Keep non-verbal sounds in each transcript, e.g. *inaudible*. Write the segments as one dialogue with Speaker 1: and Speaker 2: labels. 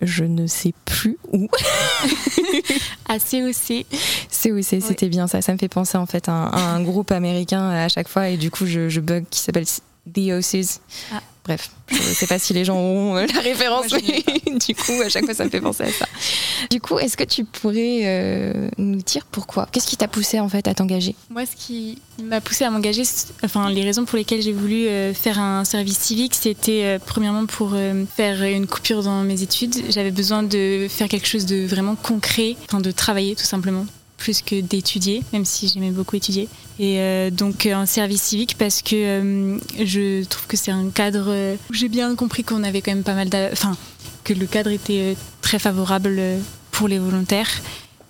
Speaker 1: je ne sais plus où. *laughs*
Speaker 2: à COC.
Speaker 1: COC, c'était bien ça. Ça me fait penser en fait à un, groupe américain à chaque fois et du coup je, bug qui s'appelle The O's. Ah. Bref, je ne sais pas si les gens ont euh, *laughs* la référence, mais *laughs* du coup, à chaque fois, ça me fait penser à ça. Du coup, est-ce que tu pourrais euh, nous dire pourquoi? Qu'est-ce qui t'a poussé en fait à t'engager?
Speaker 2: Moi, ce qui m'a poussé à m'engager, enfin, les raisons pour lesquelles j'ai voulu euh, faire un service civique, c'était premièrement pour faire une coupure dans mes études. J'avais besoin de faire quelque chose de vraiment concret, enfin, de travailler tout simplement plus que d'étudier, même si j'aimais beaucoup étudier. Et euh, donc un service civique parce que euh, je trouve que c'est un cadre j'ai bien compris qu'on avait quand même pas mal Enfin, que le cadre était très favorable pour les volontaires,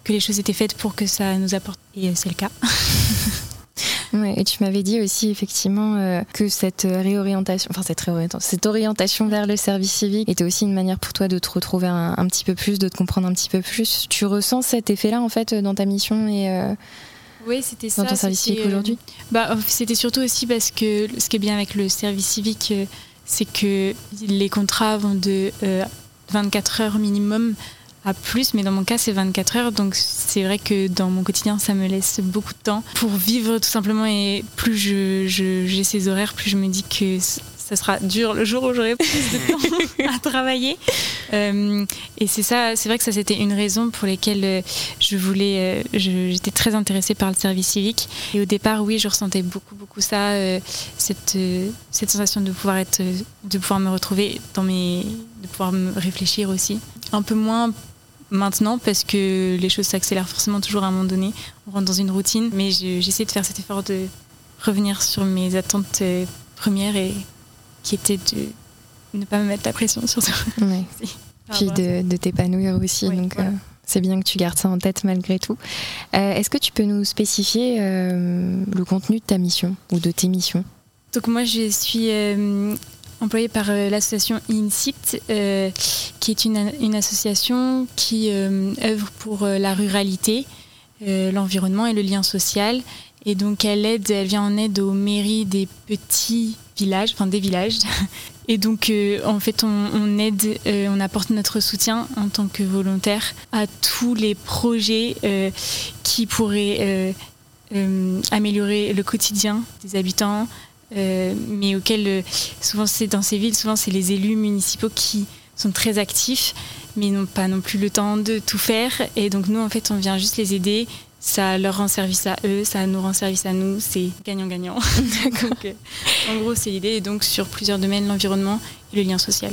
Speaker 2: que les choses étaient faites pour que ça nous apporte. Et c'est le cas. *laughs*
Speaker 1: et tu m'avais dit aussi effectivement euh, que cette réorientation, enfin cette réorientation, cette orientation vers le service civique était aussi une manière pour toi de te retrouver un, petit peu plus, de te comprendre un petit peu plus. Tu ressens cet effet-là en fait dans ta mission et euh,
Speaker 2: oui, c'était ça.
Speaker 1: Dans ton service civique aujourd'hui euh,
Speaker 2: bah, C'était surtout aussi parce que ce qui est bien avec le service civique, c'est que les contrats vont de 24 heures minimum à plus, mais dans mon cas, c'est 24 heures. Donc, c'est vrai que dans mon quotidien, ça me laisse beaucoup de temps pour vivre tout simplement. Et plus j'ai je, ces horaires, plus je me dis que ça sera dur le jour où j'aurai plus de temps *laughs* à travailler. Euh, et c'est ça, c'est vrai que ça c'était une raison pour laquelle euh, je voulais, euh, j'étais très intéressée par le service civique. Et au départ, oui, je ressentais beaucoup, beaucoup ça, cette, cette sensation de pouvoir être, de pouvoir me retrouver dans mes, de pouvoir me réfléchir aussi. Un peu moins maintenant parce que les choses s'accélèrent forcément toujours à un moment donné. On rentre dans une routine, mais j'essaie de faire cet effort de revenir sur mes attentes euh, premières et qui étaient de ne pas me mettre la pression sur ça. *laughs*
Speaker 1: Puis de, t'épanouir aussi. donc euh, c'est bien que tu gardes ça en tête malgré tout. Euh, est-ce que tu peux nous spécifier le contenu de ta mission ou de tes missions?
Speaker 2: Donc moi je suis employée par euh, l'association INSIT, euh, qui est une, association qui euh, œuvre pour la ruralité, l'environnement et le lien social. Et donc elle aide, elle vient en aide aux mairies des petits villages, enfin des villages. *laughs* Et donc en fait on, aide, on apporte notre soutien en tant que volontaire à tous les projets qui pourraient améliorer le quotidien des habitants, euh, mais auxquels euh, souvent c'est dans ces villes, souvent c'est les élus municipaux qui sont très actifs, mais n'ont pas non plus le temps de tout faire. Et donc nous, en fait, on vient juste les aider. Ça leur rend service à eux, ça nous rend service à nous, c'est gagnant-gagnant. *laughs* Euh, en gros, c'est l'idée. Et donc sur plusieurs domaines, l'environnement et le lien social.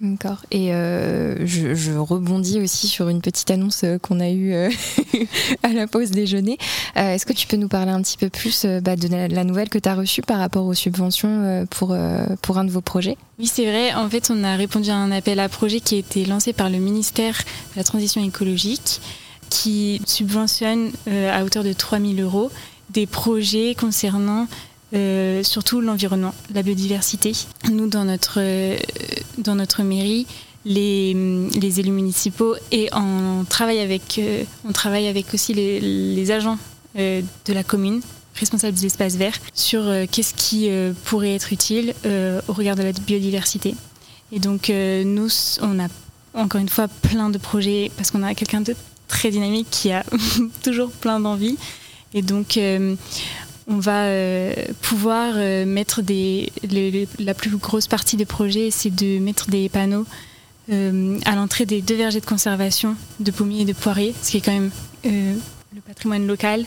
Speaker 1: D'accord. Et euh, je, rebondis aussi sur une petite annonce euh, qu'on a eue euh, *laughs* à la pause déjeuner. Est-ce que tu peux nous parler un petit peu plus bah, de la, nouvelle que tu as reçue par rapport aux subventions pour, pour un de vos projets?
Speaker 2: Oui, c'est vrai. En fait, on a répondu à un appel à projet qui a été lancé par le ministère de la Transition écologique qui subventionne à hauteur de 3000 euros des projets concernant surtout l'environnement, la biodiversité. Nous, dans notre, dans notre mairie, les, élus municipaux et on travaille avec, euh, on travaille avec aussi les, agents de la commune responsables des espaces verts sur qu'est-ce qui pourrait être utile au regard de la biodiversité. Et donc nous, on a encore une fois plein de projets parce qu'on a quelqu'un de très dynamique qui a *laughs* toujours plein d'envie. Et donc, on va euh, pouvoir euh, mettre des. la plus grosse partie des projets, c'est de mettre des panneaux euh, à l'entrée des deux vergers de conservation de pommiers et de poiriers, ce qui est quand même le patrimoine local.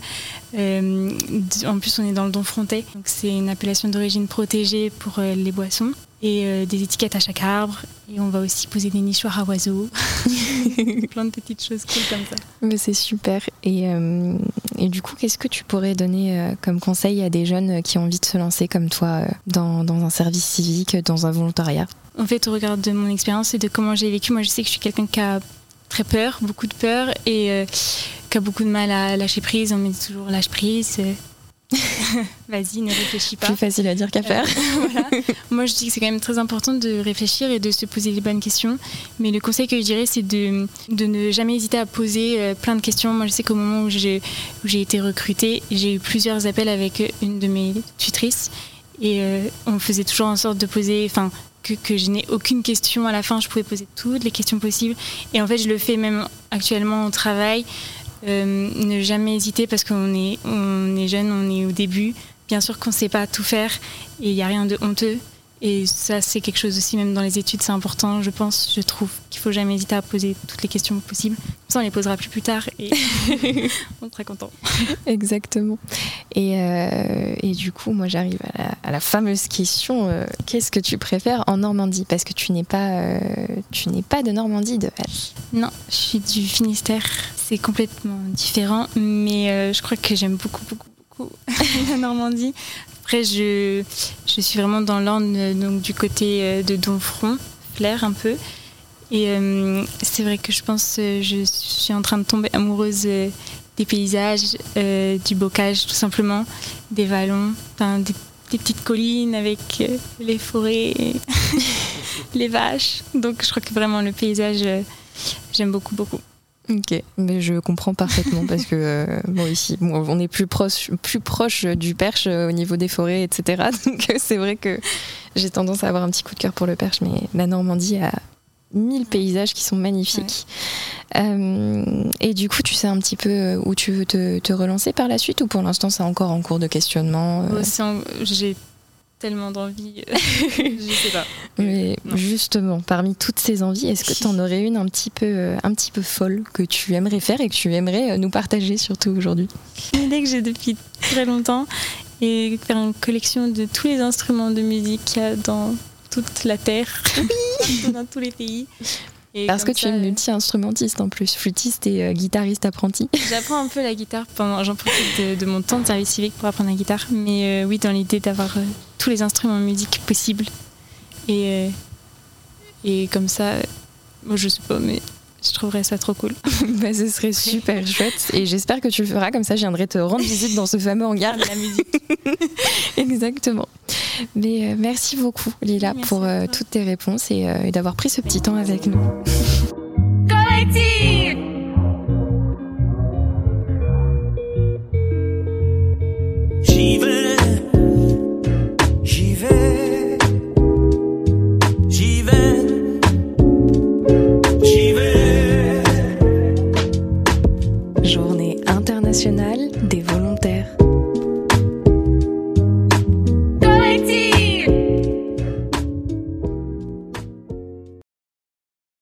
Speaker 2: en plus, on est dans le Don Frontais, donc c'est une appellation d'origine protégée pour les boissons et des étiquettes à chaque arbre. Et on va aussi poser des nichoirs à oiseaux, *laughs* plein de petites choses cool comme ça.
Speaker 1: Mais c'est super. Et, et du coup, qu'est-ce que tu pourrais donner euh, comme conseil à des jeunes qui ont envie de se lancer comme toi euh, dans, un service civique, dans un volontariat?
Speaker 2: En fait, au regard de mon expérience et de comment j'ai vécu, moi je sais que je suis quelqu'un qui a très peur, beaucoup de peur et euh, qui a beaucoup de mal à lâcher prise. On me dit toujours lâche prise, *laughs* Vas-y, ne réfléchis pas.
Speaker 1: Plus facile à dire qu'à faire.
Speaker 2: Euh, *laughs* Moi, je dis que c'est quand même très important de réfléchir et de se poser les bonnes questions. Mais le conseil que je dirais, c'est de, de ne jamais hésiter à poser euh, plein de questions. Moi, je sais qu'au moment où j'ai, où j'ai été recrutée, j'ai eu plusieurs appels avec une de mes tutrices. Et euh, on faisait toujours en sorte de poser, enfin, que, que je n'ai aucune question à la fin. Je pouvais poser toutes les questions possibles. Et en fait, je le fais même actuellement au travail. Euh, ne jamais hésiter parce qu'on est, est jeune, on est au début. Bien sûr qu'on ne sait pas tout faire et il n'y a rien de honteux. Et ça, c'est quelque chose aussi, même dans les études, c'est important, je pense, je trouve qu'il faut jamais hésiter à poser toutes les questions possibles. Comme ça, on les posera plus plus tard et *laughs* on sera content. *laughs*
Speaker 1: Exactement. Et, euh, et, du coup, moi, j'arrive à la, à la, fameuse question euh, qu'est-ce que tu préfères en Normandie? Parce que tu n'es pas, euh, tu n'es pas de Normandie de base.
Speaker 2: Non, je suis du Finistère. C'est complètement différent, mais je crois que j'aime beaucoup, beaucoup, beaucoup *laughs* la Normandie. Après, je, suis vraiment dans l'Orne, donc du côté de Donfront, Flair un peu. Et euh, c'est vrai que je pense que je suis en train de tomber amoureuse des paysages, euh, du bocage tout simplement, des vallons, des, des, petites collines avec euh, les forêts, *laughs* les vaches. Donc je crois que vraiment le paysage, j'aime beaucoup, beaucoup.
Speaker 1: Ok, mais je comprends parfaitement parce que euh, bon ici, bon, on est plus proche, plus proche du Perche euh, au niveau des forêts, etc. *laughs* Donc euh, c'est vrai que j'ai tendance à avoir un petit coup de cœur pour le Perche, mais la Normandie a mille paysages qui sont magnifiques. Ouais. Et du coup, tu sais un petit peu où tu veux te, te relancer par la suite ou pour l'instant c'est encore en cours de questionnement
Speaker 2: en... J'ai tellement d'envie, *laughs* je sais pas.
Speaker 1: Mais non. justement, parmi toutes ces envies, est-ce que tu en aurais une un petit peu, un petit peu folle que tu aimerais faire et que tu aimerais nous partager surtout aujourd'hui?
Speaker 2: Une idée que j'ai depuis très longtemps et faire une collection de tous les instruments de musique qu'il y a dans toute la terre, oui *laughs* dans tous les pays.
Speaker 1: Et Parce que tu es multi-instrumentiste en plus, flûtiste et euh, guitariste apprenti. *laughs*
Speaker 2: J'apprends un peu la guitare pendant, j'en profite de, de, mon temps de service civique pour apprendre la guitare, mais euh, oui, dans l'idée d'avoir euh, tous les instruments de musique possibles. Et, euh, et comme ça, bon, je sais pas, mais je trouverais ça trop cool. *laughs*
Speaker 1: bah, ce serait super chouette et j'espère que tu le feras comme ça je viendrai te rendre visite dans ce fameux hangar
Speaker 2: de la musique. *laughs*
Speaker 1: Exactement. Mais euh, merci beaucoup Lila
Speaker 2: merci
Speaker 1: pour euh, toutes tes réponses et, euh, et d'avoir pris ce petit temps avec nous. *laughs*
Speaker 3: Collective